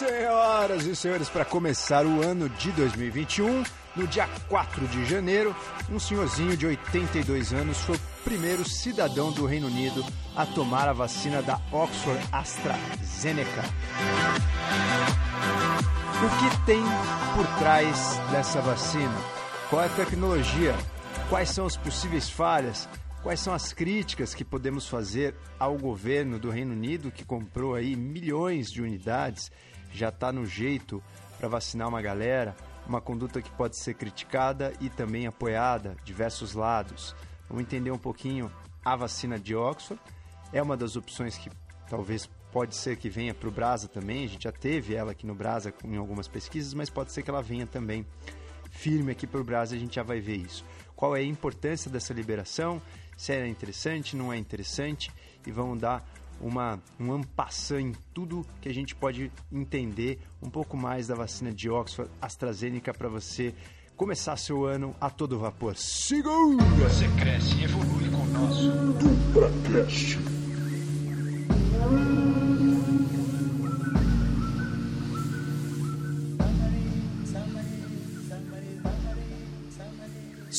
Senhoras e senhores, para começar o ano de 2021, no dia 4 de janeiro, um senhorzinho de 82 anos foi o primeiro cidadão do Reino Unido a tomar a vacina da Oxford AstraZeneca. O que tem por trás dessa vacina? Qual é a tecnologia? Quais são as possíveis falhas? Quais são as críticas que podemos fazer ao governo do Reino Unido que comprou aí milhões de unidades, já está no jeito para vacinar uma galera, uma conduta que pode ser criticada e também apoiada, diversos lados. Vamos entender um pouquinho a vacina de Oxford. É uma das opções que talvez pode ser que venha para o Brasa também. A gente já teve ela aqui no Brasa em algumas pesquisas, mas pode ser que ela venha também firme aqui para o Brasa. A gente já vai ver isso. Qual é a importância dessa liberação? Se é interessante, não é interessante? E vamos dar uma, um ampassã em tudo que a gente pode entender um pouco mais da vacina de Oxford AstraZeneca para você começar seu ano a todo vapor. Segunda! Você cresce e evolui com o nosso.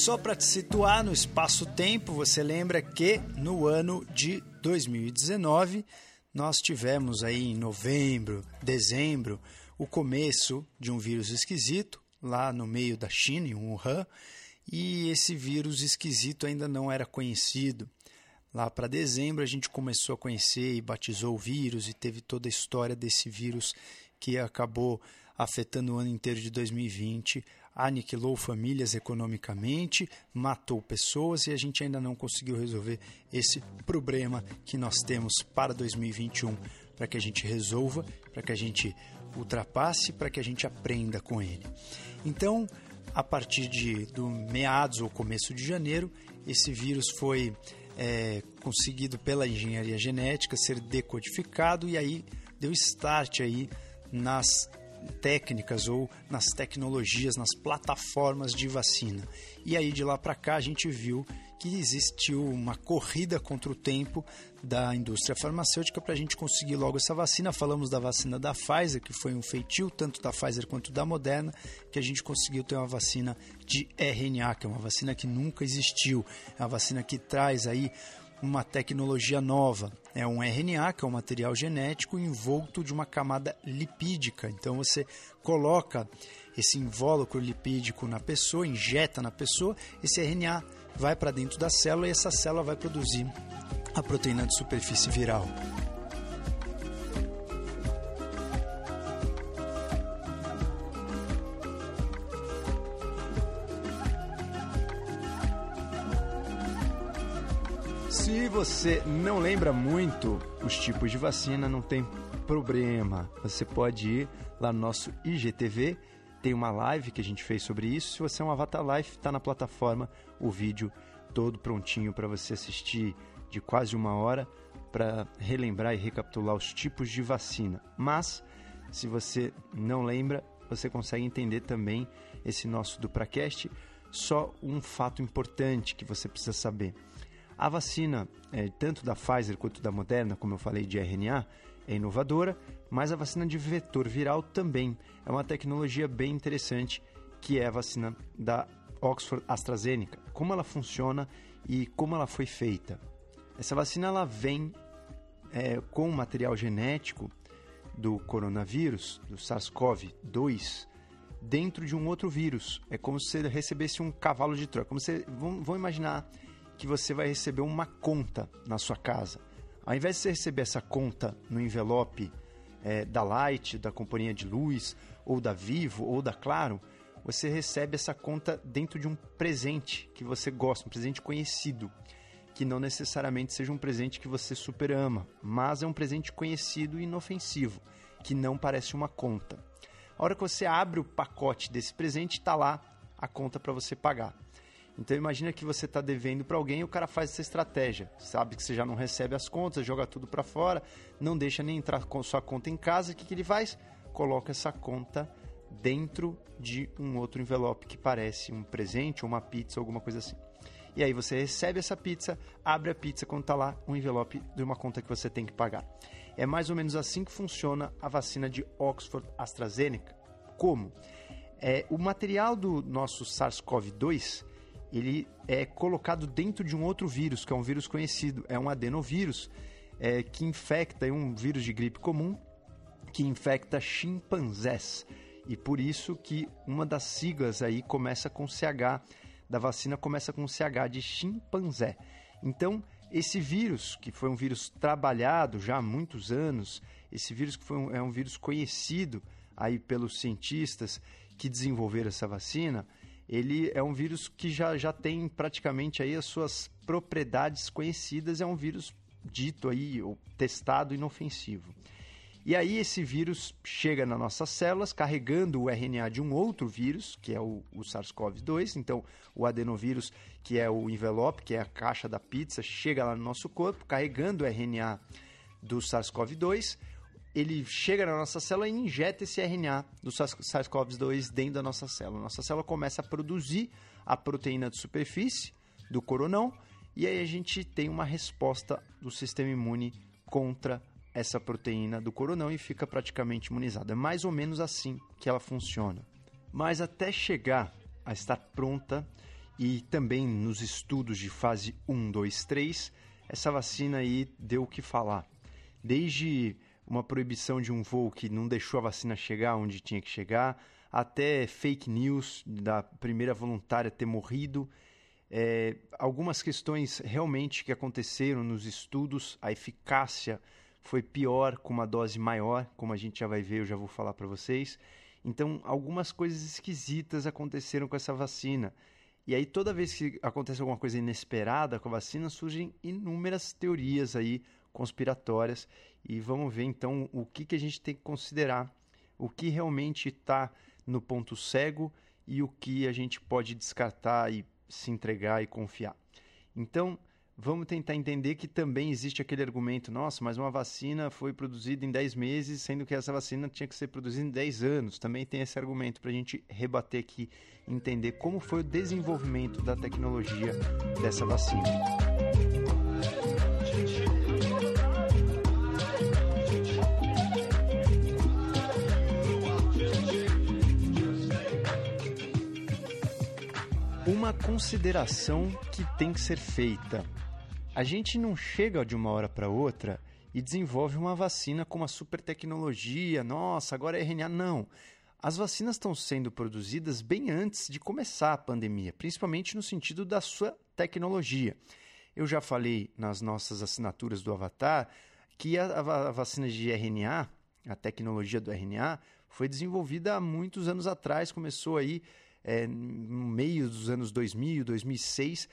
Só para te situar no espaço-tempo, você lembra que no ano de 2019 nós tivemos aí em novembro, dezembro, o começo de um vírus esquisito lá no meio da China, em Wuhan, e esse vírus esquisito ainda não era conhecido. Lá para dezembro a gente começou a conhecer e batizou o vírus e teve toda a história desse vírus que acabou afetando o ano inteiro de 2020, aniquilou famílias economicamente, matou pessoas e a gente ainda não conseguiu resolver esse problema que nós temos para 2021, para que a gente resolva, para que a gente ultrapasse, para que a gente aprenda com ele. Então, a partir de do meados ou começo de janeiro, esse vírus foi é, conseguido pela engenharia genética ser decodificado e aí deu start aí nas técnicas ou nas tecnologias, nas plataformas de vacina. E aí de lá para cá a gente viu que existiu uma corrida contra o tempo da indústria farmacêutica para a gente conseguir logo essa vacina. Falamos da vacina da Pfizer, que foi um feitio, tanto da Pfizer quanto da Moderna, que a gente conseguiu ter uma vacina de RNA, que é uma vacina que nunca existiu. É uma vacina que traz aí uma tecnologia nova. É um RNA, que é um material genético envolto de uma camada lipídica. Então você coloca esse invólucro lipídico na pessoa, injeta na pessoa, esse RNA vai para dentro da célula e essa célula vai produzir a proteína de superfície viral. Você não lembra muito os tipos de vacina, não tem problema. Você pode ir lá no nosso IGTV, tem uma live que a gente fez sobre isso. Se você é um Avatar Life, está na plataforma o vídeo todo prontinho para você assistir de quase uma hora para relembrar e recapitular os tipos de vacina. Mas, se você não lembra, você consegue entender também esse nosso DupraCast. Só um fato importante que você precisa saber. A vacina, é, tanto da Pfizer quanto da Moderna, como eu falei, de RNA, é inovadora, mas a vacina de vetor viral também é uma tecnologia bem interessante, que é a vacina da Oxford AstraZeneca. Como ela funciona e como ela foi feita. Essa vacina ela vem é, com o material genético do coronavírus, do SARS-CoV-2, dentro de um outro vírus. É como se você recebesse um cavalo de Troia. Como você, vão, vão imaginar que você vai receber uma conta na sua casa. Ao invés de você receber essa conta no envelope é, da Light, da companhia de luz, ou da Vivo, ou da Claro, você recebe essa conta dentro de um presente que você gosta, um presente conhecido, que não necessariamente seja um presente que você super ama, mas é um presente conhecido e inofensivo, que não parece uma conta. A hora que você abre o pacote desse presente, está lá a conta para você pagar. Então imagina que você está devendo para alguém e o cara faz essa estratégia. Sabe que você já não recebe as contas, joga tudo para fora, não deixa nem entrar com sua conta em casa. O que, que ele faz? Coloca essa conta dentro de um outro envelope que parece um presente ou uma pizza, alguma coisa assim. E aí você recebe essa pizza, abre a pizza quando está lá um envelope de uma conta que você tem que pagar. É mais ou menos assim que funciona a vacina de Oxford AstraZeneca. Como? É, o material do nosso SARS-CoV-2 ele é colocado dentro de um outro vírus, que é um vírus conhecido, é um adenovírus, é, que infecta é um vírus de gripe comum, que infecta chimpanzés. E por isso que uma das siglas aí começa com CH, da vacina começa com CH de chimpanzé. Então, esse vírus, que foi um vírus trabalhado já há muitos anos, esse vírus que foi um, é um vírus conhecido aí pelos cientistas que desenvolveram essa vacina, ele é um vírus que já, já tem praticamente aí as suas propriedades conhecidas, é um vírus dito aí, ou testado inofensivo. E aí esse vírus chega nas nossas células carregando o RNA de um outro vírus, que é o, o SARS-CoV-2. Então, o adenovírus, que é o envelope, que é a caixa da pizza, chega lá no nosso corpo carregando o RNA do SARS-CoV-2 ele chega na nossa célula e injeta esse RNA do SARS-CoV-2 dentro da nossa célula. Nossa célula começa a produzir a proteína de superfície do coronão e aí a gente tem uma resposta do sistema imune contra essa proteína do coronão e fica praticamente imunizado. É mais ou menos assim que ela funciona. Mas até chegar a estar pronta e também nos estudos de fase 1, 2, 3, essa vacina aí deu o que falar. Desde uma proibição de um voo que não deixou a vacina chegar onde tinha que chegar, até fake news da primeira voluntária ter morrido. É, algumas questões realmente que aconteceram nos estudos, a eficácia foi pior com uma dose maior, como a gente já vai ver, eu já vou falar para vocês. Então, algumas coisas esquisitas aconteceram com essa vacina. E aí, toda vez que acontece alguma coisa inesperada com a vacina, surgem inúmeras teorias aí conspiratórias e vamos ver então o que, que a gente tem que considerar, o que realmente está no ponto cego e o que a gente pode descartar e se entregar e confiar. Então, vamos tentar entender que também existe aquele argumento: nossa, mas uma vacina foi produzida em 10 meses, sendo que essa vacina tinha que ser produzida em 10 anos. Também tem esse argumento para a gente rebater aqui, entender como foi o desenvolvimento da tecnologia dessa vacina. Uma consideração que tem que ser feita. A gente não chega de uma hora para outra e desenvolve uma vacina com uma super tecnologia, nossa, agora é RNA. Não. As vacinas estão sendo produzidas bem antes de começar a pandemia, principalmente no sentido da sua tecnologia. Eu já falei nas nossas assinaturas do Avatar que a, vacina de RNA, a tecnologia do RNA, foi desenvolvida há muitos anos atrás, começou aí é, no meio dos anos 2000, 2006,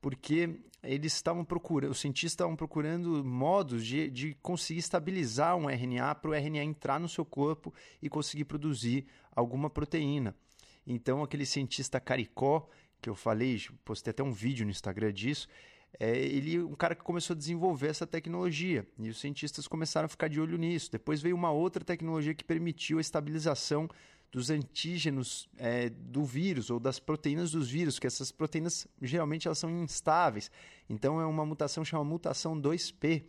porque eles estavam procurando, os cientistas estavam procurando modos de, de conseguir estabilizar um RNA para o RNA entrar no seu corpo e conseguir produzir alguma proteína. Então, aquele cientista Caricó, que eu falei, postei até um vídeo no Instagram disso, é ele um cara que começou a desenvolver essa tecnologia e os cientistas começaram a ficar de olho nisso. Depois veio uma outra tecnologia que permitiu a estabilização dos antígenos é, do vírus ou das proteínas dos vírus, que essas proteínas geralmente elas são instáveis. Então é uma mutação chamada mutação 2P.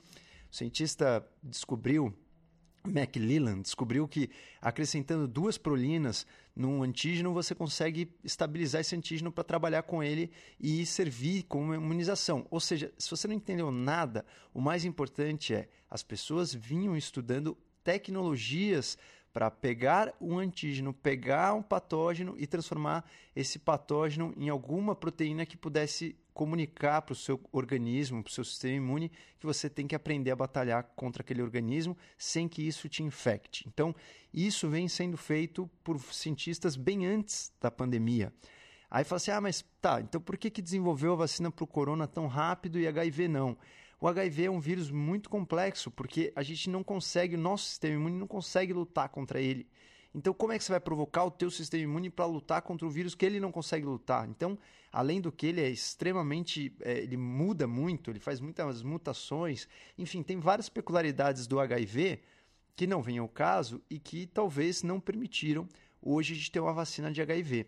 O cientista descobriu McLellan descobriu que acrescentando duas prolinas num antígeno você consegue estabilizar esse antígeno para trabalhar com ele e servir como imunização. Ou seja, se você não entendeu nada, o mais importante é as pessoas vinham estudando tecnologias para pegar um antígeno, pegar um patógeno e transformar esse patógeno em alguma proteína que pudesse comunicar para o seu organismo, para o seu sistema imune, que você tem que aprender a batalhar contra aquele organismo sem que isso te infecte. Então, isso vem sendo feito por cientistas bem antes da pandemia. Aí fala assim: ah, mas tá, então por que, que desenvolveu a vacina para o corona tão rápido e HIV não? O HIV é um vírus muito complexo, porque a gente não consegue, o nosso sistema imune não consegue lutar contra ele. Então, como é que você vai provocar o teu sistema imune para lutar contra o vírus que ele não consegue lutar? Então, além do que ele é extremamente, é, ele muda muito, ele faz muitas mutações, enfim, tem várias peculiaridades do HIV que não vem ao caso e que talvez não permitiram hoje gente ter uma vacina de HIV.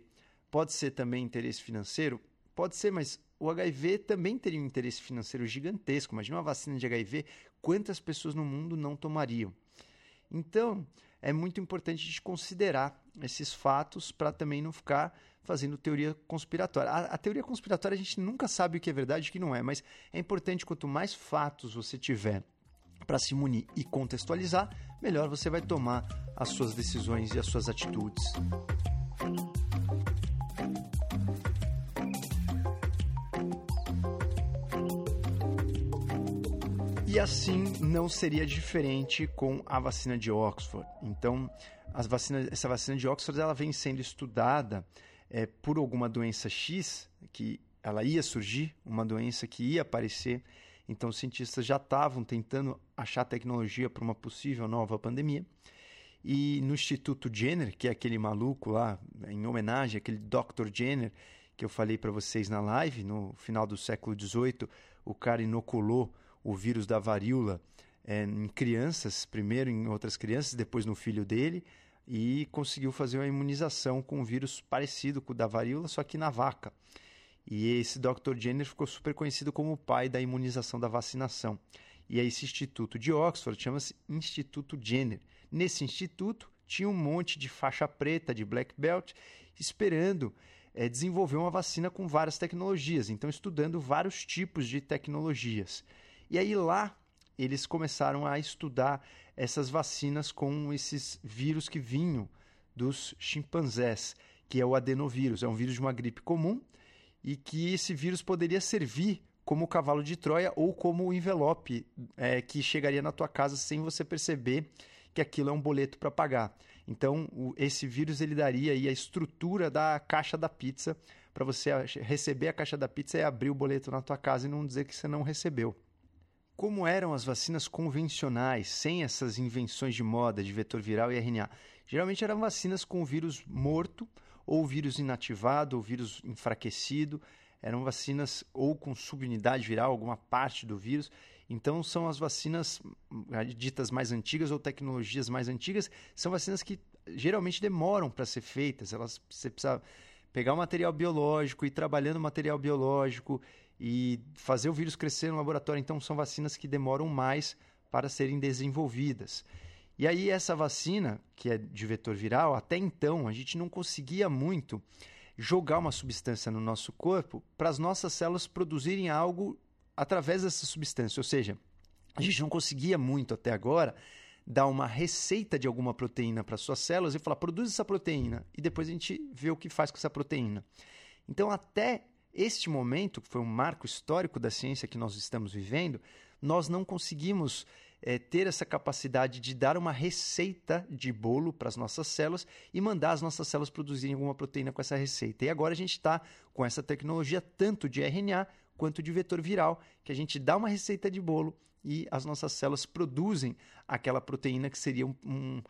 Pode ser também interesse financeiro? Pode ser, mas o HIV também teria um interesse financeiro gigantesco. Imagina uma vacina de HIV, quantas pessoas no mundo não tomariam? Então, é muito importante a gente considerar esses fatos para também não ficar fazendo teoria conspiratória. A, a, teoria conspiratória a gente nunca sabe o que é verdade e o que não é, mas é importante quanto mais fatos você tiver para se munir e contextualizar, melhor você vai tomar as suas decisões e as suas atitudes. E assim não seria diferente com a vacina de Oxford. Então, as vacinas, essa vacina de Oxford ela vem sendo estudada é, por alguma doença X, que ela ia surgir, uma doença que ia aparecer. Então, os cientistas já estavam tentando achar tecnologia para uma possível nova pandemia. E no Instituto Jenner, que é aquele maluco lá, em homenagem àquele Dr. Jenner que eu falei para vocês na live, no final do século XVIII, o cara inoculou o vírus da varíola é, em crianças, primeiro em outras crianças, depois no filho dele, e conseguiu fazer uma imunização com um vírus parecido com o da varíola, só que na vaca. E esse Dr. Jenner ficou super conhecido como o pai da imunização da vacinação. E esse instituto de Oxford chama-se Instituto Jenner. Nesse instituto tinha um monte de faixa preta, de black belt, esperando é, desenvolver uma vacina com várias tecnologias, então estudando vários tipos de tecnologias. E aí lá eles começaram a estudar essas vacinas com esses vírus que vinham dos chimpanzés, que é o adenovírus. É um vírus de uma gripe comum e que esse vírus poderia servir como cavalo de Troia ou como o envelope é, que chegaria na tua casa sem você perceber que aquilo é um boleto para pagar. Então, o, esse vírus ele daria aí a estrutura da caixa da pizza para você receber a caixa da pizza e abrir o boleto na tua casa e não dizer que você não recebeu. Como eram as vacinas convencionais, sem essas invenções de moda de vetor viral e RNA? Geralmente eram vacinas com vírus morto, ou vírus inativado, ou vírus enfraquecido. Eram vacinas ou com subunidade viral, alguma parte do vírus. Então, são as vacinas eh, ditas mais antigas ou tecnologias mais antigas, são vacinas que geralmente demoram para ser feitas. Elas, você precisa pegar o material biológico, ir trabalhando o material biológico e fazer o vírus crescer no laboratório. Então, são vacinas que demoram mais para serem desenvolvidas. E aí, essa vacina, que é de vetor viral, até então a gente não conseguia muito jogar uma substância no nosso corpo para as nossas células produzirem algo através dessa substância. Ou seja, a gente não conseguia muito até agora dar uma receita de alguma proteína para suas células e falar, produz essa proteína, e depois a gente vê o que faz com essa proteína. Então, até este momento, que foi um marco histórico da ciência que nós estamos vivendo, nós não conseguimos é, ter essa capacidade de dar uma receita de bolo para as nossas células e mandar as nossas células produzirem alguma proteína com essa receita. E agora a gente está com essa tecnologia tanto de RNA quanto de vetor viral, que a gente dá uma receita de bolo e as nossas células produzem aquela proteína que seria um, um,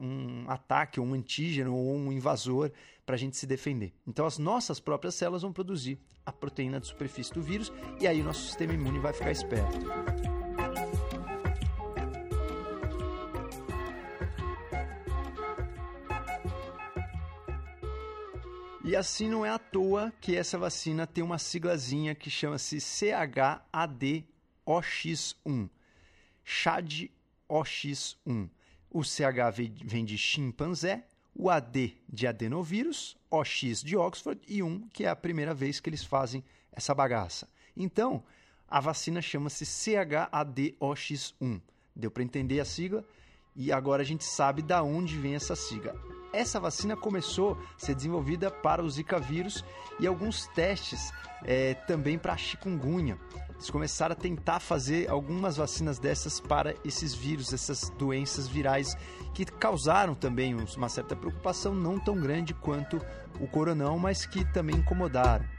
um ataque, um antígeno ou um invasor para a gente se defender. Então, as nossas próprias células vão produzir a proteína de superfície do vírus e aí o nosso sistema imune vai ficar esperto. E assim não é à toa que essa vacina tem uma siglazinha que chama-se CHAD OX1. CHAD OX1. O CH vem de chimpanzé, o AD de adenovírus, OX de Oxford e 1, que é a primeira vez que eles fazem essa bagaça. Então, a vacina chama-se CHADOX1. Deu para entender a sigla? E agora a gente sabe da onde vem essa sigla. Essa vacina começou a ser desenvolvida para o Zika vírus e alguns testes é, também para a chikungunya. Eles começaram a tentar fazer algumas vacinas dessas para esses vírus, essas doenças virais que causaram também uma certa preocupação, não tão grande quanto o coronão, mas que também incomodaram.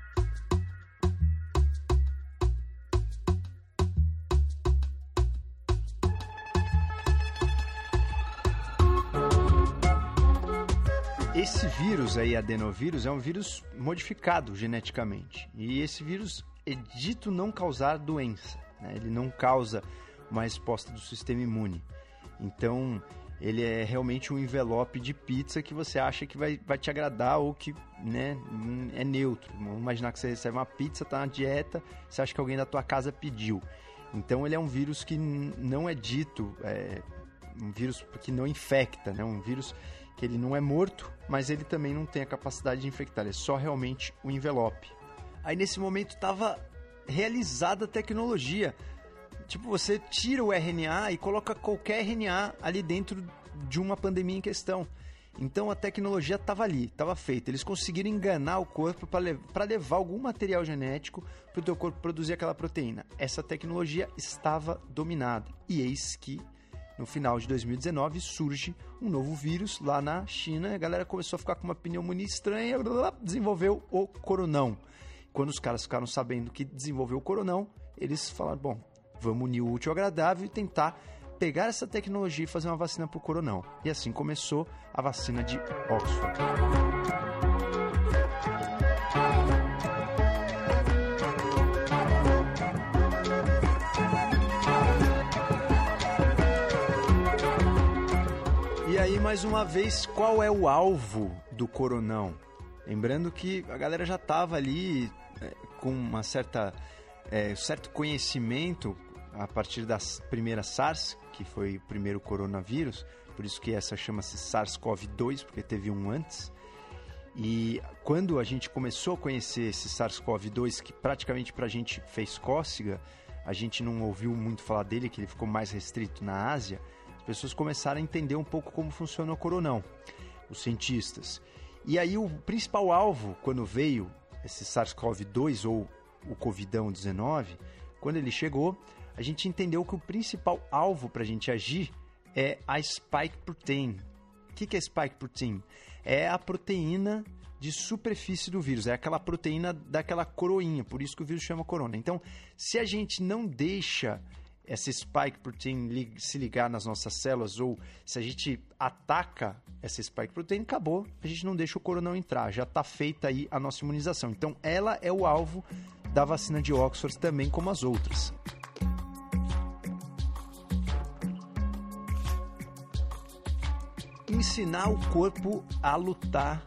Vírus aí, adenovírus, é um vírus modificado geneticamente. E esse vírus é dito não causar doença. Né? Ele não causa uma resposta do sistema imune. Então, ele é realmente um envelope de pizza que você acha que vai, vai te agradar ou que né, é neutro. Vamos imaginar que você recebe uma pizza, tá na dieta, você acha que alguém da tua casa pediu. Então ele é um vírus que não é dito, é um vírus que não infecta, né? um vírus que ele não é morto, mas ele também não tem a capacidade de infectar, é só realmente o envelope. Aí nesse momento estava realizada a tecnologia tipo, você tira o RNA e coloca qualquer RNA ali dentro de uma pandemia em questão. Então a tecnologia estava ali, estava feita. Eles conseguiram enganar o corpo para levar algum material genético para o teu corpo produzir aquela proteína. Essa tecnologia estava dominada. E eis que no final de 2019 surge um novo vírus lá na China. A galera começou a ficar com uma pneumonia estranha, desenvolveu o coronão. Quando os caras ficaram sabendo que desenvolveu o coronão, eles falaram: bom, Vamos unir o útil ao agradável e tentar pegar essa tecnologia e fazer uma vacina para o coronão. E assim começou a vacina de Oxford. Mais uma vez, qual é o alvo do coronão? Lembrando que a galera já estava ali é, com uma certa é, certo conhecimento a partir da primeira SARS, que foi o primeiro coronavírus, por isso que essa chama-se SARS-CoV-2, porque teve um antes. E quando a gente começou a conhecer esse SARS-CoV-2, que praticamente para a gente fez cócega, a gente não ouviu muito falar dele, que ele ficou mais restrito na Ásia, pessoas começaram a entender um pouco como funciona o coronão, os cientistas. E aí o principal alvo, quando veio esse SARS-CoV-2 ou o Covidão-19, quando ele chegou, a gente entendeu que o principal alvo para a gente agir é a spike protein. O que, que é spike protein? É a proteína de superfície do vírus, é aquela proteína daquela coroinha, por isso que o vírus chama corona. Então, se a gente não deixa essa spike protein se ligar nas nossas células ou se a gente ataca essa spike protein, acabou, a gente não deixa o coronão entrar, já está feita aí a nossa imunização. Então, ela é o alvo da vacina de Oxford também como as outras. ensinar o corpo a lutar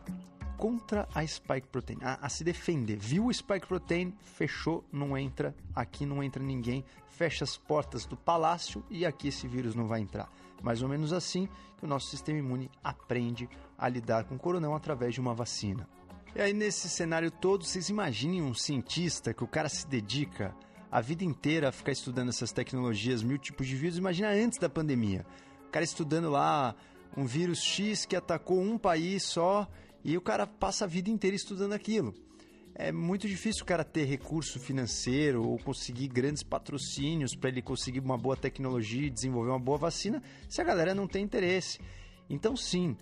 contra a spike protein, a, a, se defender. Viu o spike protein, fechou, não entra, aqui não entra ninguém, fecha as portas do palácio e aqui esse vírus não vai entrar. Mais ou menos assim que o nosso sistema imune aprende a lidar com o coronão através de uma vacina. E aí nesse cenário todo, vocês imaginem um cientista que o cara se dedica a vida inteira a ficar estudando essas tecnologias, mil tipos de vírus, imagina antes da pandemia. O cara estudando lá um vírus X que atacou um país só e o cara passa a vida inteira estudando aquilo. É muito difícil o cara ter recurso financeiro ou conseguir grandes patrocínios para ele conseguir uma boa tecnologia e desenvolver uma boa vacina se a galera não tem interesse. Então, sim,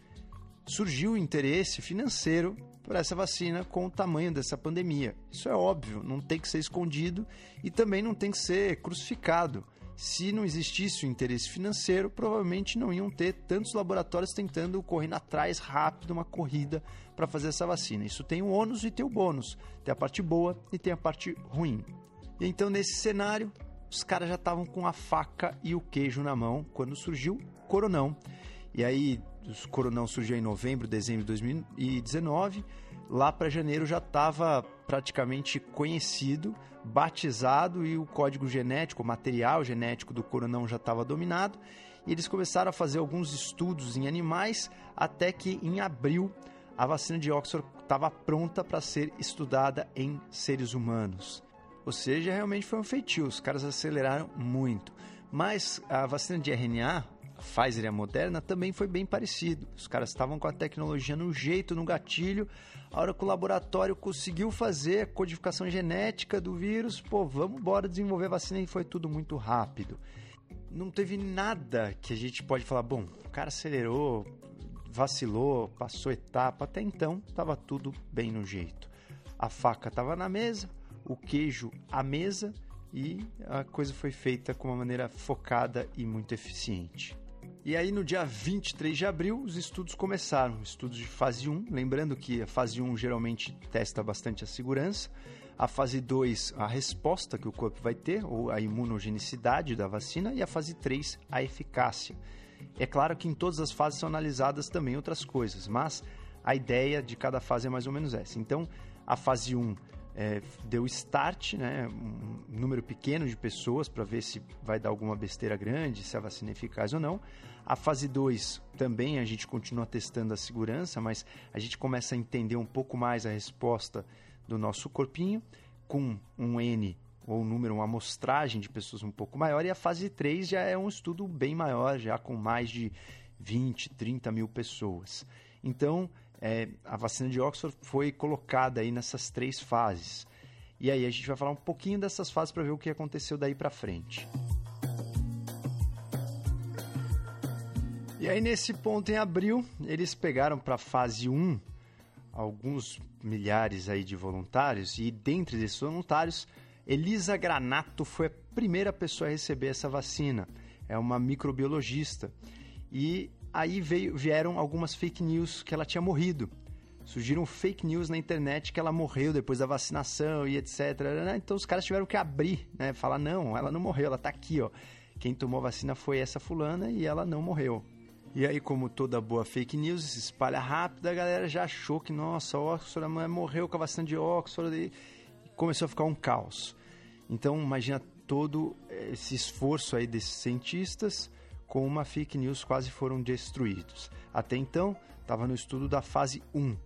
surgiu interesse financeiro por essa vacina com o tamanho dessa pandemia. Isso é óbvio, não tem que ser escondido e também não tem que ser crucificado se não existisse o interesse financeiro, provavelmente não iam ter tantos laboratórios tentando correndo atrás rápido uma corrida para fazer essa vacina. Isso tem o ônus e tem o bônus. Tem a parte boa e tem a parte ruim. E então, nesse cenário, os caras já estavam com a faca e o queijo na mão quando surgiu Coronão. E aí, o Coronão surgiu em novembro, dezembro de 2019 lá para janeiro já estava praticamente conhecido, batizado e o código genético, o material genético do coronão já estava dominado. E eles começaram a fazer alguns estudos em animais até que em abril a vacina de Oxford estava pronta para ser estudada em seres humanos. Ou seja, realmente foi um feitio, os caras aceleraram muito. Mas a vacina de RNA, a Pfizer e a Moderna também foi bem parecido. Os caras estavam com a tecnologia no jeito, no gatilho. A hora que o laboratório conseguiu fazer a codificação genética do vírus, pô, vamos embora desenvolver a vacina e foi tudo muito rápido. Não teve nada que a gente pode falar, bom, o cara acelerou, vacilou, passou etapa. Até então, estava tudo bem no jeito. A faca estava na mesa, o queijo à mesa e a coisa foi feita com uma maneira focada e muito eficiente. E aí, no dia 23 de abril, os estudos começaram, estudos de fase 1. Lembrando que a fase 1 geralmente testa bastante a segurança. A fase 2, a resposta que o corpo vai ter, ou a imunogenicidade da vacina. E a fase 3, a eficácia. É claro que em todas as fases são analisadas também outras coisas, mas a ideia de cada fase é mais ou menos essa. Então, a fase 1 é, deu start, né, um número pequeno de pessoas para ver se vai dar alguma besteira grande, se a vacina é eficaz ou não. A fase 2 também a gente continua testando a segurança, mas a gente começa a entender um pouco mais a resposta do nosso corpinho com um N ou um número, uma amostragem de pessoas um pouco maior, e a fase 3 já é um estudo bem maior, já com mais de 20, 30 mil pessoas. Então, é, a vacina de Oxford foi colocada aí nessas três fases. E aí a gente vai falar um pouquinho dessas fases para ver o que aconteceu daí para frente. E aí nesse ponto em abril, eles pegaram para fase 1 alguns milhares aí de voluntários e dentre esses voluntários, Elisa Granato foi a primeira pessoa a receber essa vacina. É uma microbiologista. E aí veio, vieram algumas fake news que ela tinha morrido. Surgiram fake news na internet que ela morreu depois da vacinação e etc. Né? Então os caras tiveram que abrir, né? Falar, não, ela não morreu, ela tá aqui, ó. Quem tomou vacina foi essa fulana e ela não morreu. E aí, como toda boa fake news, se espalha rápido, a galera já achou que, nossa, Oxford morreu com a vacina de Oxford e começou a ficar um caos. Então, imagina todo esse esforço aí desses cientistas com uma fake news quase foram destruídos. Até então, estava no estudo da fase 1.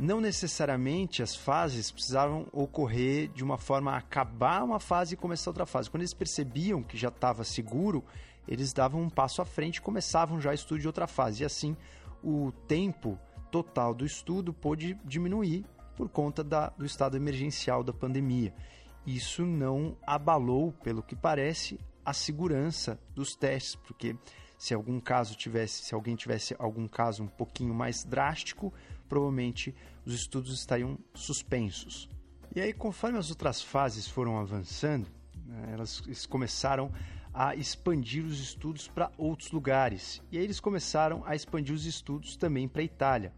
Não necessariamente as fases precisavam ocorrer de uma forma a acabar uma fase e começar outra fase. Quando eles percebiam que já estava seguro, eles davam um passo à frente e começavam já o estudo de outra fase. E assim, o tempo total do estudo pôde diminuir por conta da, do estado emergencial da pandemia. Isso não abalou, pelo que parece, a segurança dos testes, porque se algum caso tivesse, se alguém tivesse algum caso um pouquinho mais drástico, provavelmente os estudos estariam suspensos. E aí, conforme as outras fases foram avançando, né, elas começaram a expandir os estudos para outros lugares. E aí eles começaram a expandir os estudos também para a Itália.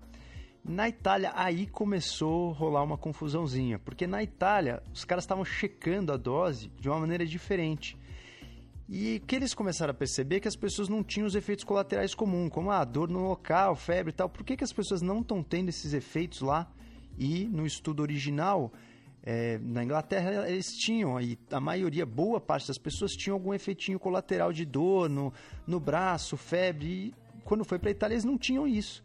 Na Itália, aí começou a rolar uma confusãozinha, porque na Itália os caras estavam checando a dose de uma maneira diferente. E o que eles começaram a perceber é que as pessoas não tinham os efeitos colaterais comuns, como a ah, dor no local, febre e tal. Por que, que as pessoas não estão tendo esses efeitos lá? E no estudo original, é, na Inglaterra eles tinham aí, a maioria, boa parte das pessoas tinham algum efeitinho colateral de dor no, no braço, febre. E quando foi para Itália eles não tinham isso.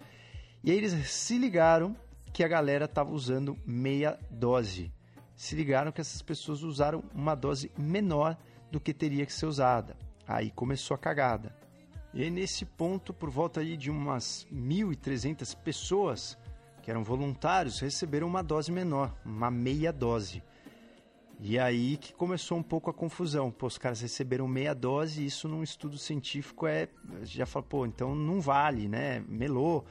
E aí eles se ligaram que a galera estava usando meia dose. Se ligaram que essas pessoas usaram uma dose menor do que teria que ser usada. Aí começou a cagada. E aí, nesse ponto, por volta aí de umas 1.300 pessoas que eram voluntários, receberam uma dose menor, uma meia dose. E aí que começou um pouco a confusão. Pô, os caras receberam meia dose isso num estudo científico é. Já fala, pô, então não vale, né? Melou.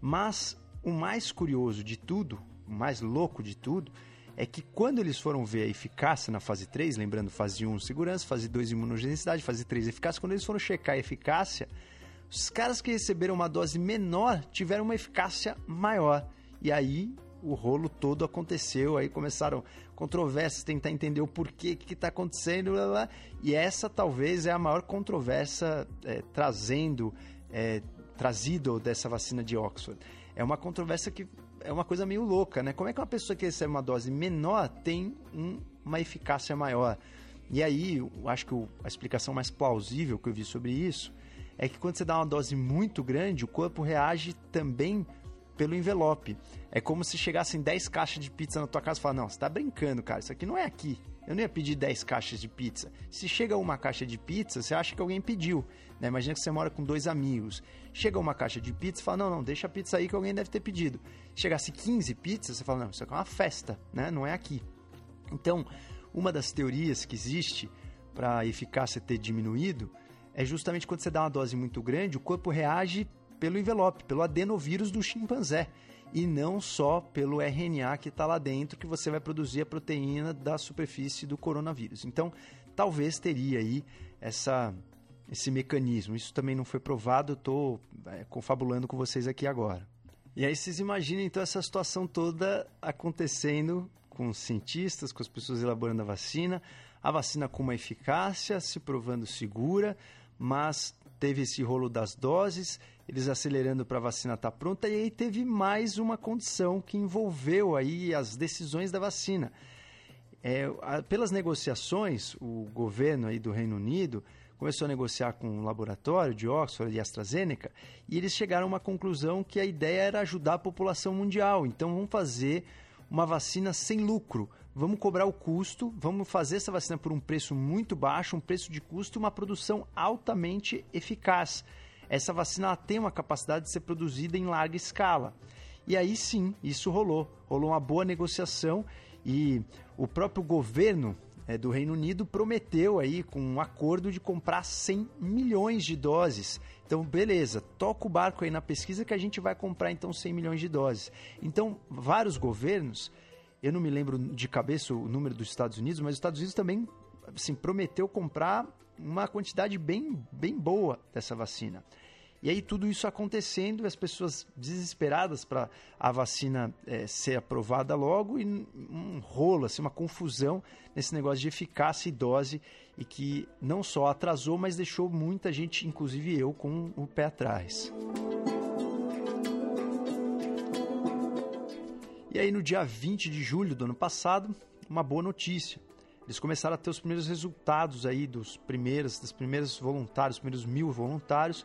Mas o mais curioso de tudo, o mais louco de tudo, é que quando eles foram ver a eficácia na fase 3, lembrando fase 1 segurança, fase 2 imunogenicidade, fase 3 eficácia, quando eles foram checar a eficácia, os caras que receberam uma dose menor tiveram uma eficácia maior. E aí o rolo todo aconteceu, aí começaram controvérsias, tentar entender o porquê, o que está acontecendo, blá, blá. e essa talvez é a maior controvérsia é, trazendo, é, trazido dessa vacina de Oxford. É uma controvérsia que é uma coisa meio louca, né? Como é que uma pessoa que recebe uma dose menor tem um, uma eficácia maior? E aí, eu acho que a explicação mais plausível que eu vi sobre isso é que quando você dá uma dose muito grande, o corpo reage também pelo envelope. É como se chegassem 10 caixas de pizza na tua casa e falar: Não, você tá brincando, cara, isso aqui não é aqui. Eu não ia pedir 10 caixas de pizza. Se chega uma caixa de pizza, você acha que alguém pediu. Né? Imagina que você mora com dois amigos. Chega uma caixa de pizza e fala: Não, não, deixa a pizza aí que alguém deve ter pedido. Chegasse 15 pizzas, você fala: Não, isso aqui é uma festa, né? não é aqui. Então, uma das teorias que existe para a eficácia ter diminuído é justamente quando você dá uma dose muito grande, o corpo reage pelo envelope, pelo adenovírus do chimpanzé e não só pelo RNA que está lá dentro que você vai produzir a proteína da superfície do coronavírus. Então, talvez teria aí essa, esse mecanismo. Isso também não foi provado, estou é, confabulando com vocês aqui agora. E aí vocês imaginem então essa situação toda acontecendo com os cientistas, com as pessoas elaborando a vacina, a vacina com uma eficácia, se provando segura, mas teve esse rolo das doses, eles acelerando para a vacina estar tá pronta, e aí teve mais uma condição que envolveu aí as decisões da vacina. É, a, pelas negociações, o governo aí do Reino Unido começou a negociar com o laboratório de Oxford e AstraZeneca, e eles chegaram a uma conclusão que a ideia era ajudar a população mundial. Então vamos fazer uma vacina sem lucro. Vamos cobrar o custo, vamos fazer essa vacina por um preço muito baixo, um preço de custo, uma produção altamente eficaz. Essa vacina tem uma capacidade de ser produzida em larga escala. E aí sim, isso rolou. Rolou uma boa negociação e o próprio governo é, do Reino Unido prometeu aí com um acordo de comprar 100 milhões de doses. Então, beleza, toca o barco aí na pesquisa que a gente vai comprar então 100 milhões de doses. Então, vários governos, eu não me lembro de cabeça o número dos Estados Unidos, mas os Estados Unidos também assim, prometeu comprar uma quantidade bem, bem boa dessa vacina. E aí tudo isso acontecendo, as pessoas desesperadas para a vacina é, ser aprovada logo e um rolo, assim, uma confusão nesse negócio de eficácia e dose e que não só atrasou, mas deixou muita gente, inclusive eu, com o pé atrás. E aí no dia 20 de julho do ano passado, uma boa notícia. Eles começaram a ter os primeiros resultados aí dos primeiros, dos primeiros voluntários, os primeiros mil voluntários,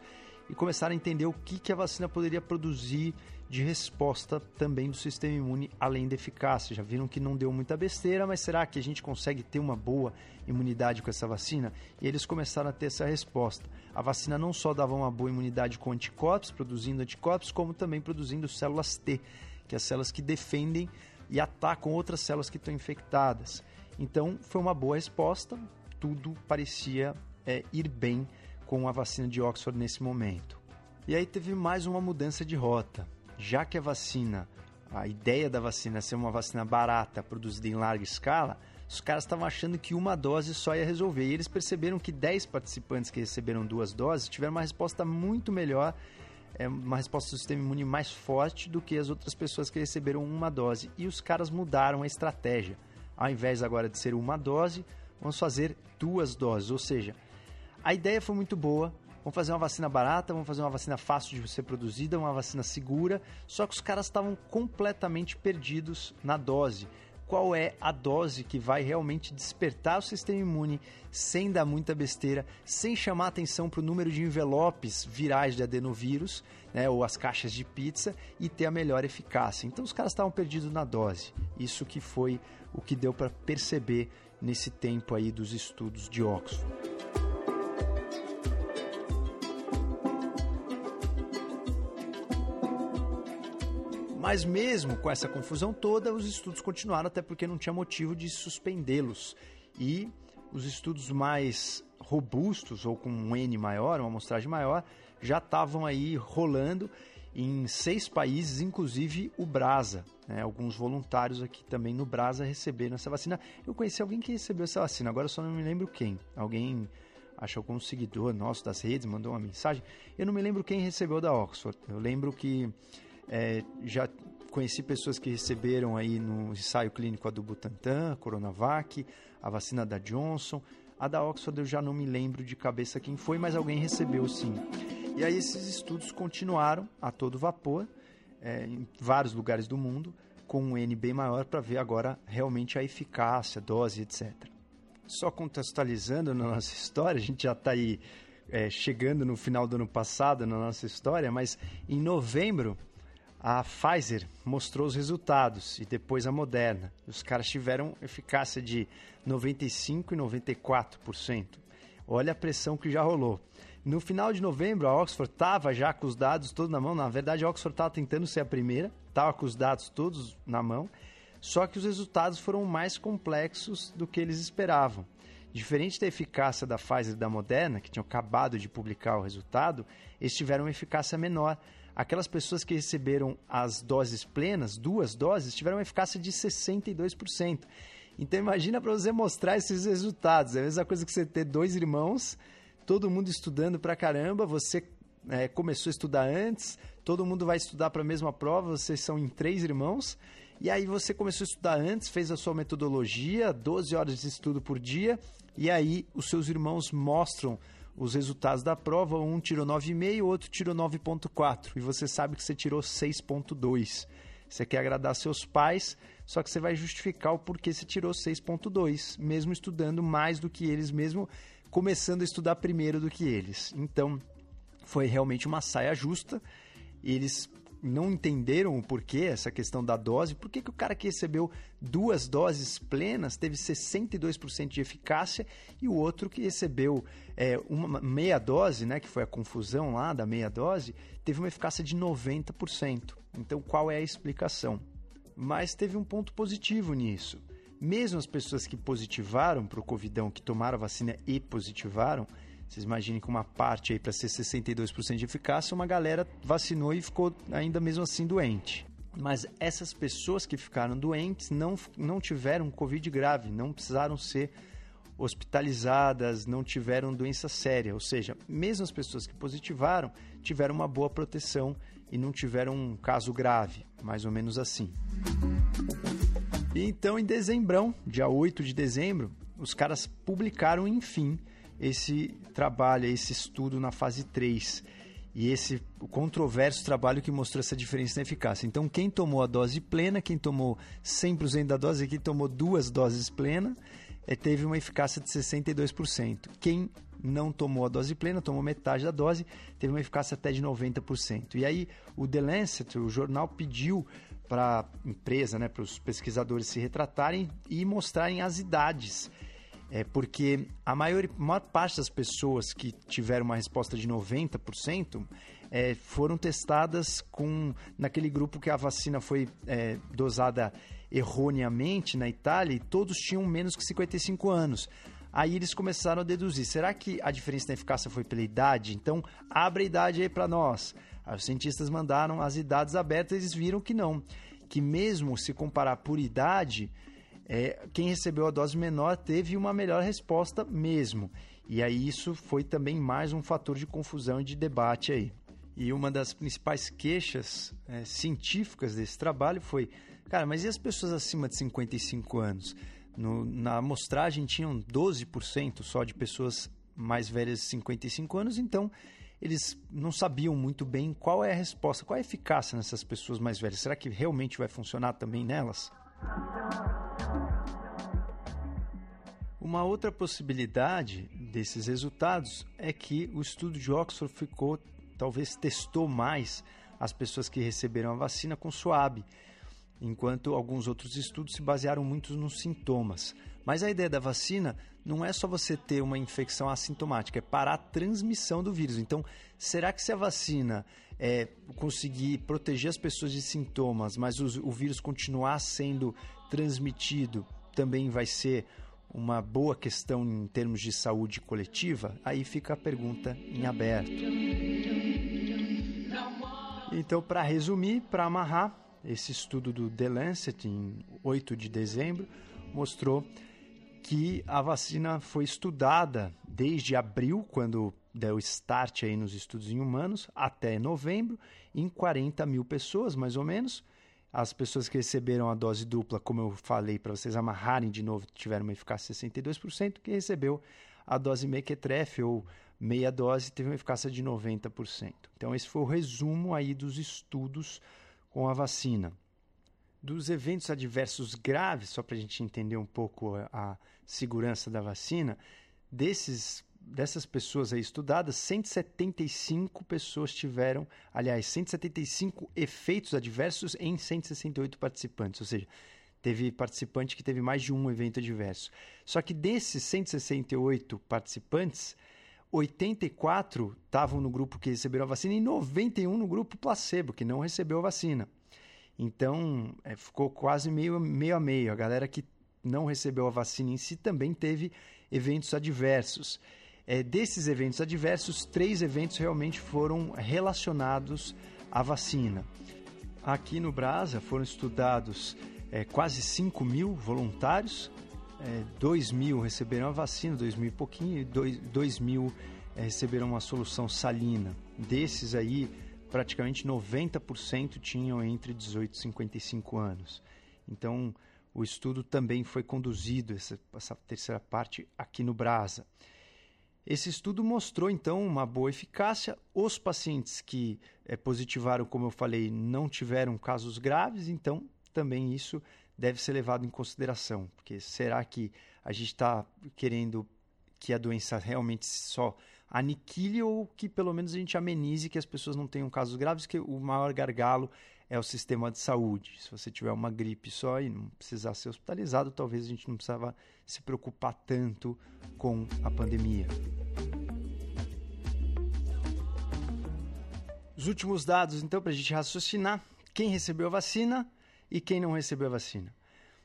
e começaram a entender o que, que a vacina poderia produzir de resposta também do sistema imune, além da eficácia. Já viram que não deu muita besteira, mas será que a gente consegue ter uma boa imunidade com essa vacina? E eles começaram a ter essa resposta. A vacina não só dava uma boa imunidade com anticorpos, produzindo anticorpos, como também produzindo células T, que é as células que defendem e atacam outras células que estão infectadas. Então, foi uma boa resposta, tudo parecia é, ir bem com a vacina de Oxford nesse momento. E aí teve mais uma mudança de rota. Já que a vacina, a ideia da vacina ser uma vacina barata, produzida em larga escala, os caras estavam achando que uma dose só ia resolver. E eles perceberam que 10 participantes que receberam duas doses tiveram uma resposta muito melhor, é, uma resposta do sistema imune mais forte do que as outras pessoas que receberam uma dose. E os caras mudaram a estratégia. Ao invés agora de ser uma dose, vamos fazer duas doses. Ou seja, a ideia foi muito boa. Vamos fazer uma vacina barata, vamos fazer uma vacina fácil de ser produzida, uma vacina segura. Só que os caras estavam completamente perdidos na dose. Qual é a dose que vai realmente despertar o sistema imune sem dar muita besteira, sem chamar atenção para o número de envelopes virais de adenovírus, né, ou as caixas de pizza, e ter a melhor eficácia? Então os caras estavam perdidos na dose. Isso que foi o que deu para perceber nesse tempo aí dos estudos de Oxford. Mas mesmo com essa confusão toda, os estudos continuaram, até porque não tinha motivo de suspendê-los. E os estudos mais robustos, ou com um N maior, uma amostragem maior, já estavam aí rolando em seis países, inclusive o Brasa. Né? Alguns voluntários aqui também no Brasa receberam essa vacina. Eu conheci alguém que recebeu essa vacina, agora só não me lembro quem. Alguém, acho algum seguidor nosso das redes, mandou uma mensagem. Eu não me lembro quem recebeu da Oxford. Eu lembro que é, já conheci pessoas que receberam aí no ensaio clínico a do Butantan, a Coronavac, a vacina da Johnson. A da Oxford eu já não me lembro de cabeça quem foi, mas alguém recebeu sim. E aí esses estudos continuaram a todo vapor é, em vários lugares do mundo com um N bem maior para ver agora realmente a eficácia, dose, etc. Só contextualizando na nossa história, a gente já está aí é, chegando no final do ano passado na nossa história, mas em novembro a Pfizer mostrou os resultados e depois a Moderna. Os caras tiveram eficácia de 95% e 94%. Olha a pressão que já rolou. No final de novembro, a Oxford estava já com os dados todos na mão. Na verdade, a Oxford estava tentando ser a primeira, estava com os dados todos na mão, só que os resultados foram mais complexos do que eles esperavam. Diferente da eficácia da Pfizer e da Moderna, que tinham acabado de publicar o resultado, eles tiveram uma eficácia menor aquelas pessoas que receberam as doses plenas, duas doses, tiveram uma eficácia de 62%. Então imagina para você mostrar esses resultados. É a mesma coisa que você ter dois irmãos, todo mundo estudando para caramba, você é, começou a estudar antes, todo mundo vai estudar para a mesma prova, vocês são em três irmãos, e aí você começou a estudar antes, fez a sua metodologia, 12 horas de estudo por dia, e aí os seus irmãos mostram os resultados da prova, um tirou 9,5, o outro tirou 9,4 e você sabe que você tirou 6,2. Você quer agradar seus pais, só que você vai justificar o porquê você tirou 6,2, mesmo estudando mais do que eles, mesmo começando a estudar primeiro do que eles. Então, foi realmente uma saia justa. Eles não entenderam o porquê, essa questão da dose. Por que, que o cara que recebeu duas doses plenas teve 62% de eficácia e o outro que recebeu é, uma meia dose, né, que foi a confusão lá da meia dose, teve uma eficácia de 90%. Então, qual é a explicação? Mas teve um ponto positivo nisso. Mesmo as pessoas que positivaram para o Covidão, que tomaram a vacina e positivaram, vocês imaginem que uma parte aí para ser 62% de eficácia, uma galera vacinou e ficou ainda mesmo assim doente. Mas essas pessoas que ficaram doentes não, não tiveram Covid grave, não precisaram ser hospitalizadas, não tiveram doença séria. Ou seja, mesmo as pessoas que positivaram tiveram uma boa proteção e não tiveram um caso grave, mais ou menos assim. E então, em dezembro, dia 8 de dezembro, os caras publicaram, enfim, esse trabalho, esse estudo na fase 3 e esse controverso trabalho que mostrou essa diferença na eficácia. Então, quem tomou a dose plena, quem tomou 100% da dose, quem tomou duas doses plenas, é, teve uma eficácia de 62%. Quem não tomou a dose plena, tomou metade da dose, teve uma eficácia até de 90%. E aí, o The Lancet, o jornal, pediu para a empresa, né, para os pesquisadores se retratarem e mostrarem as idades é porque a maior, maior parte das pessoas que tiveram uma resposta de 90% é, foram testadas com naquele grupo que a vacina foi é, dosada erroneamente na Itália e todos tinham menos que 55 anos. Aí eles começaram a deduzir: será que a diferença na eficácia foi pela idade? Então abre a idade aí para nós. Os cientistas mandaram as idades abertas e eles viram que não. Que mesmo se comparar por idade, é, quem recebeu a dose menor teve uma melhor resposta mesmo. E aí isso foi também mais um fator de confusão e de debate aí. E uma das principais queixas é, científicas desse trabalho foi, cara, mas e as pessoas acima de 55 anos? No, na amostragem tinham 12% só de pessoas mais velhas de 55 anos, então eles não sabiam muito bem qual é a resposta, qual é a eficácia nessas pessoas mais velhas. Será que realmente vai funcionar também nelas? Uma outra possibilidade desses resultados é que o estudo de Oxford ficou, talvez testou mais as pessoas que receberam a vacina com suave, enquanto alguns outros estudos se basearam muito nos sintomas. Mas a ideia da vacina não é só você ter uma infecção assintomática, é parar a transmissão do vírus. Então, será que se a vacina é, conseguir proteger as pessoas de sintomas, mas o, o vírus continuar sendo transmitido, também vai ser uma boa questão em termos de saúde coletiva? Aí fica a pergunta em aberto. Então, para resumir, para amarrar, esse estudo do The Lancet, em 8 de dezembro, mostrou que a vacina foi estudada desde abril, quando deu start aí nos estudos em humanos, até novembro, em 40 mil pessoas, mais ou menos. As pessoas que receberam a dose dupla, como eu falei para vocês amarrarem de novo, tiveram uma eficácia de 62%. Quem recebeu a dose mequetrefe ou meia dose teve uma eficácia de 90%. Então esse foi o resumo aí dos estudos com a vacina. Dos eventos adversos graves, só para a gente entender um pouco a segurança da vacina, desses dessas pessoas aí estudadas, 175 pessoas tiveram, aliás, 175 efeitos adversos em 168 participantes, ou seja, teve participante que teve mais de um evento adverso. Só que desses 168 participantes, 84 estavam no grupo que receberam a vacina e 91 no grupo placebo, que não recebeu a vacina. Então, é, ficou quase meio, meio a meio. A galera que não recebeu a vacina em si também teve eventos adversos. É, desses eventos adversos, três eventos realmente foram relacionados à vacina. Aqui no Brasa foram estudados é, quase 5 mil voluntários, é, 2 mil receberam a vacina, 2 mil e pouquinho, e 2, 2 mil é, receberam uma solução salina. Desses aí, praticamente 90% tinham entre 18 e 55 anos. Então, o estudo também foi conduzido, essa, essa terceira parte, aqui no Brasa. Esse estudo mostrou então uma boa eficácia. Os pacientes que é, positivaram, como eu falei, não tiveram casos graves, então também isso deve ser levado em consideração. Porque será que a gente está querendo que a doença realmente só aniquile ou que pelo menos a gente amenize que as pessoas não tenham casos graves, que o maior gargalo é o sistema de saúde. Se você tiver uma gripe só e não precisar ser hospitalizado, talvez a gente não precisava se preocupar tanto com a pandemia. Os últimos dados, então, para a gente raciocinar: quem recebeu a vacina e quem não recebeu a vacina.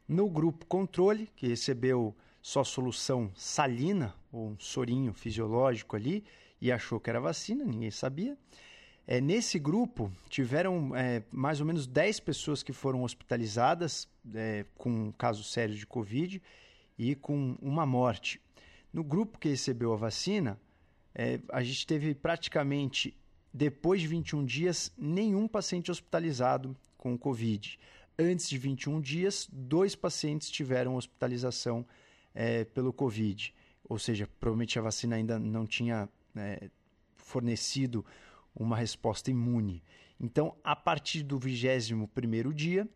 No grupo controle, que recebeu só solução salina, ou um sorinho fisiológico ali, e achou que era vacina, ninguém sabia. É, nesse grupo, tiveram é, mais ou menos 10 pessoas que foram hospitalizadas é, com casos sérios de Covid e com uma morte. No grupo que recebeu a vacina, é, a gente teve praticamente, depois de 21 dias, nenhum paciente hospitalizado com Covid. Antes de 21 dias, dois pacientes tiveram hospitalização é, pelo Covid. Ou seja, provavelmente a vacina ainda não tinha é, fornecido uma resposta imune. Então, a partir do 21 dia,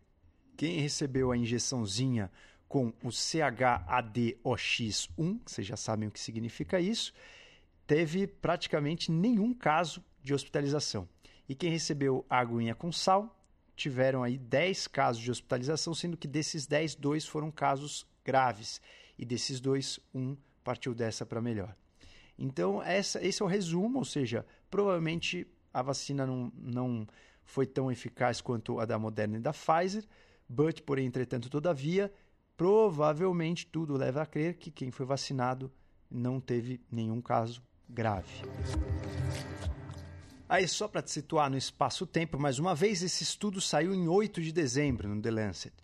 quem recebeu a injeçãozinha com o CHADOX1, vocês já sabem o que significa isso, teve praticamente nenhum caso de hospitalização. E quem recebeu a aguinha com sal, tiveram aí 10 casos de hospitalização, sendo que desses 10, dois foram casos graves e desses dois, um partiu dessa para melhor. Então, essa, esse é o resumo, ou seja, provavelmente a vacina não, não foi tão eficaz quanto a da Moderna e da Pfizer, but, porém, entretanto, todavia, provavelmente tudo leva a crer que quem foi vacinado não teve nenhum caso grave. Aí, só para te situar no espaço-tempo, mais uma vez, esse estudo saiu em 8 de dezembro no The Lancet.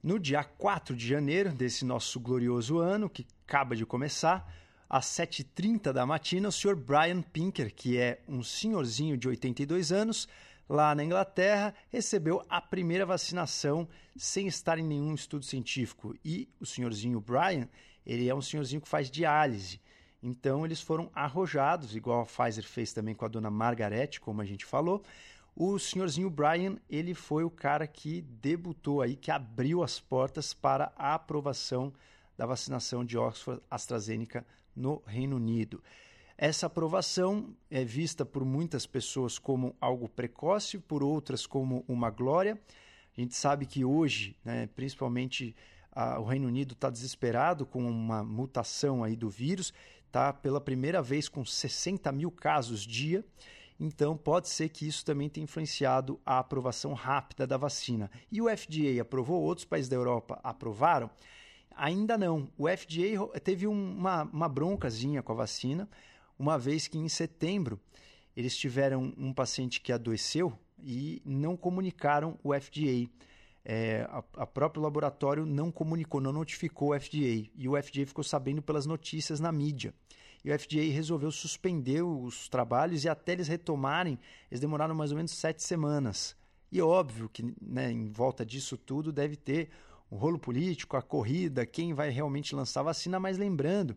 No dia 4 de janeiro desse nosso glorioso ano, que acaba de começar, às 7h30 da matina, o Sr. Brian Pinker, que é um senhorzinho de 82 anos, lá na Inglaterra, recebeu a primeira vacinação sem estar em nenhum estudo científico. E o senhorzinho Brian, ele é um senhorzinho que faz diálise. Então eles foram arrojados, igual a Pfizer fez também com a dona Margaret, como a gente falou, o senhorzinho Brian, ele foi o cara que debutou aí, que abriu as portas para a aprovação da vacinação de Oxford AstraZeneca no Reino Unido. Essa aprovação é vista por muitas pessoas como algo precoce, por outras como uma glória. A gente sabe que hoje, né, principalmente a, o Reino Unido está desesperado com uma mutação aí do vírus, está pela primeira vez com 60 mil casos dia. Então, pode ser que isso também tenha influenciado a aprovação rápida da vacina. E o FDA aprovou, outros países da Europa aprovaram? Ainda não. O FDA teve uma, uma broncazinha com a vacina, uma vez que em setembro eles tiveram um paciente que adoeceu e não comunicaram o FDA. É, a, a próprio laboratório não comunicou, não notificou o FDA. E o FDA ficou sabendo pelas notícias na mídia e o FDA resolveu suspender os trabalhos e até eles retomarem, eles demoraram mais ou menos sete semanas. E óbvio que né, em volta disso tudo deve ter o rolo político, a corrida, quem vai realmente lançar a vacina, mas lembrando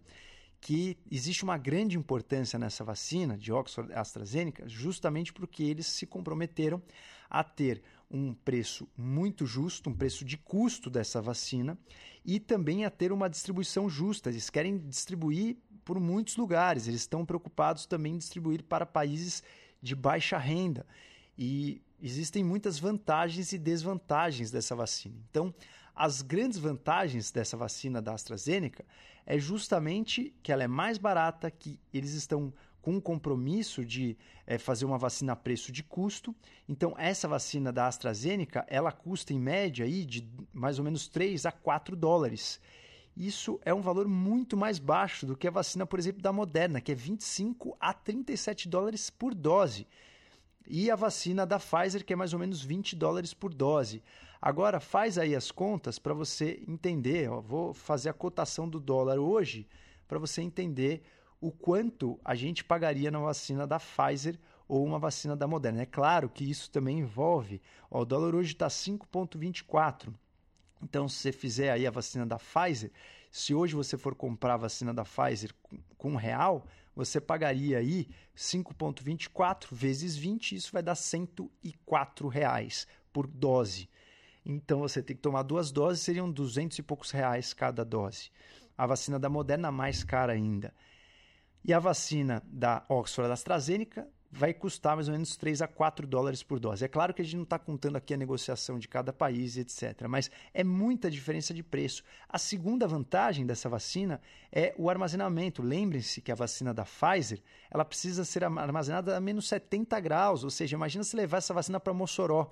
que existe uma grande importância nessa vacina de Oxford AstraZeneca, justamente porque eles se comprometeram a ter um preço muito justo, um preço de custo dessa vacina e também a ter uma distribuição justa. Eles querem distribuir por muitos lugares. Eles estão preocupados também em distribuir para países de baixa renda. E existem muitas vantagens e desvantagens dessa vacina. Então, as grandes vantagens dessa vacina da AstraZeneca é justamente que ela é mais barata, que eles estão com um compromisso de é, fazer uma vacina a preço de custo. Então, essa vacina da AstraZeneca, ela custa em média aí de mais ou menos 3 a 4 dólares isso é um valor muito mais baixo do que a vacina, por exemplo, da Moderna, que é 25 a 37 dólares por dose. E a vacina da Pfizer, que é mais ou menos 20 dólares por dose. Agora, faz aí as contas para você entender. Ó, vou fazer a cotação do dólar hoje para você entender o quanto a gente pagaria na vacina da Pfizer ou uma vacina da Moderna. É claro que isso também envolve. Ó, o dólar hoje está 5,24. Então, se você fizer aí a vacina da Pfizer, Se hoje você for comprar a vacina da Pfizer com real, você pagaria aí 5,24 vezes 20, isso vai dar 104 reais por dose. Então você tem que tomar duas doses, seriam 200 e poucos reais cada dose. A vacina da Moderna mais cara ainda. E a vacina da Oxford da AstraZeneca vai custar mais ou menos 3 a 4 dólares por dose. É claro que a gente não está contando aqui a negociação de cada país, etc., mas é muita diferença de preço. A segunda vantagem dessa vacina é o armazenamento. Lembrem-se que a vacina da Pfizer ela precisa ser armazenada a menos 70 graus, ou seja, imagina se levar essa vacina para Mossoró.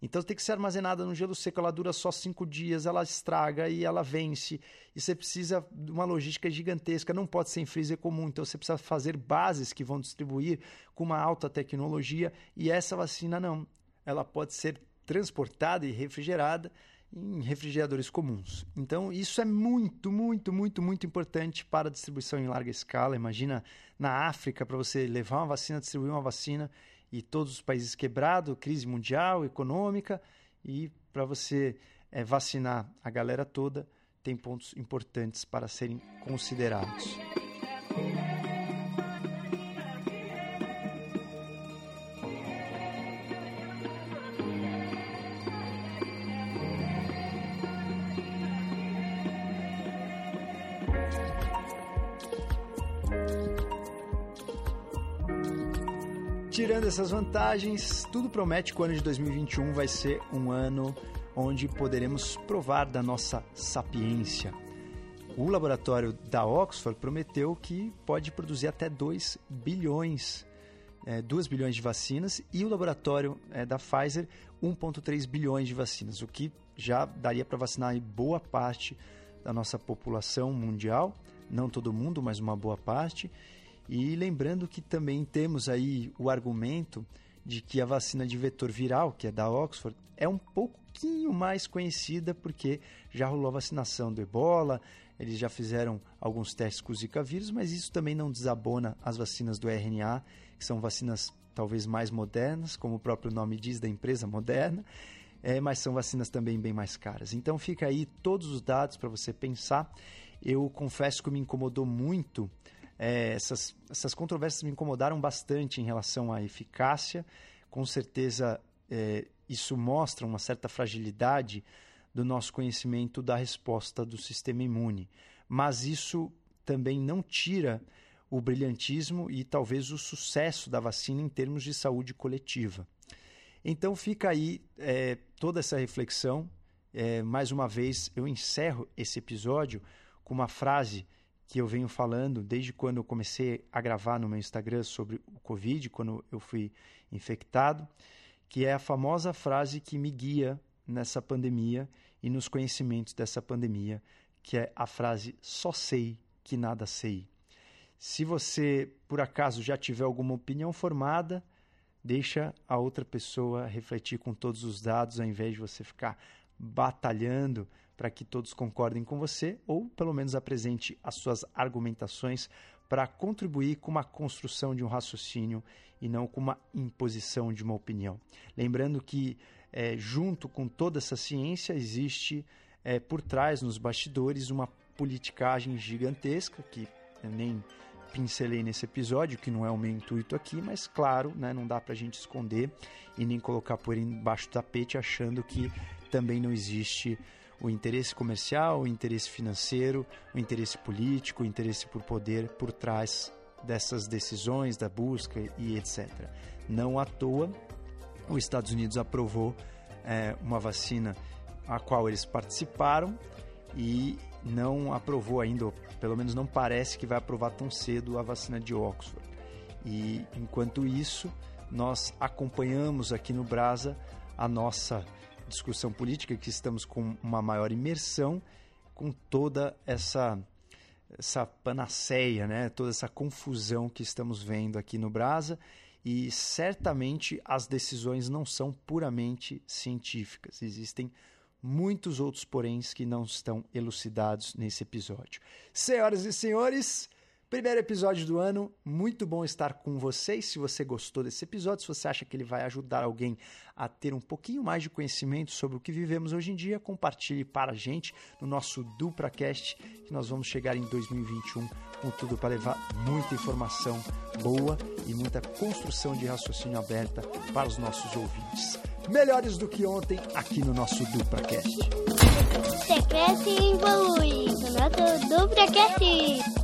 Então tem que ser armazenada no gelo seco, ela dura só cinco dias, ela estraga e ela vence. E você precisa de uma logística gigantesca, não pode ser em freezer comum. Então você precisa fazer bases que vão distribuir com uma alta tecnologia. E essa vacina não. Ela pode ser transportada e refrigerada em refrigeradores comuns. Então, isso é muito, muito, muito, muito importante para a distribuição em larga escala. Imagina na África, para você levar uma vacina, distribuir uma vacina e todos os países quebrados, crise mundial, econômica, e para você é, vacinar a galera toda, tem pontos importantes para serem considerados. Essas vantagens, tudo promete que o ano de 2021 vai ser um ano onde poderemos provar da nossa sapiência. O laboratório da Oxford prometeu que pode produzir até 2 bilhões, é, 2 bilhões de vacinas, e o laboratório é, da Pfizer 1,3 bilhões de vacinas, o que já daria para vacinar boa parte da nossa população mundial, não todo mundo, mas uma boa parte. E lembrando que também temos aí o argumento de que a vacina de vetor viral, que é da Oxford, é um pouquinho mais conhecida porque já rolou a vacinação do ebola, eles já fizeram alguns testes com o Zika vírus, mas isso também não desabona as vacinas do RNA, que são vacinas talvez mais modernas, como o próprio nome diz da empresa moderna, é, mas são vacinas também bem mais caras. Então fica aí todos os dados para você pensar. Eu confesso que me incomodou muito é, essas, essas controvérsias me incomodaram bastante em relação à eficácia. Com certeza, é, isso mostra uma certa fragilidade do nosso conhecimento da resposta do sistema imune. Mas isso também não tira o brilhantismo e talvez o sucesso da vacina em termos de saúde coletiva. Então fica aí é, toda essa reflexão. É, mais uma vez, eu encerro esse episódio com uma frase que eu venho falando desde quando eu comecei a gravar no meu Instagram sobre o Covid, quando eu fui infectado, que é a famosa frase que me guia nessa pandemia e nos conhecimentos dessa pandemia, que é a frase só sei que nada sei. Se você, por acaso, já tiver alguma opinião formada, deixa a outra pessoa refletir com todos os dados, ao invés de você ficar batalhando para que todos concordem com você, ou pelo menos apresente as suas argumentações para contribuir com uma construção de um raciocínio e não com uma imposição de uma opinião. Lembrando que, é, junto com toda essa ciência, existe é, por trás, nos bastidores, uma politicagem gigantesca que eu nem pincelei nesse episódio, que não é o meu intuito aqui, mas claro, né, não dá para a gente esconder e nem colocar por embaixo do tapete achando que também não existe o interesse comercial, o interesse financeiro, o interesse político, o interesse por poder por trás dessas decisões, da busca e etc. Não à toa, os Estados Unidos aprovou é, uma vacina a qual eles participaram e não aprovou ainda, ou pelo menos não parece que vai aprovar tão cedo a vacina de Oxford. E enquanto isso, nós acompanhamos aqui no Brasa a nossa discussão política, que estamos com uma maior imersão com toda essa essa panaceia, né? toda essa confusão que estamos vendo aqui no Brasa e certamente as decisões não são puramente científicas. Existem muitos outros poréns que não estão elucidados nesse episódio. Senhoras e senhores, Primeiro episódio do ano, muito bom estar com vocês. Se você gostou desse episódio, se você acha que ele vai ajudar alguém a ter um pouquinho mais de conhecimento sobre o que vivemos hoje em dia, compartilhe para a gente no nosso DupraCast, que nós vamos chegar em 2021 com tudo para levar muita informação boa e muita construção de raciocínio aberta para os nossos ouvintes. Melhores do que ontem aqui no nosso DupraCast. Você cresce e evolui com o nosso DupraCast.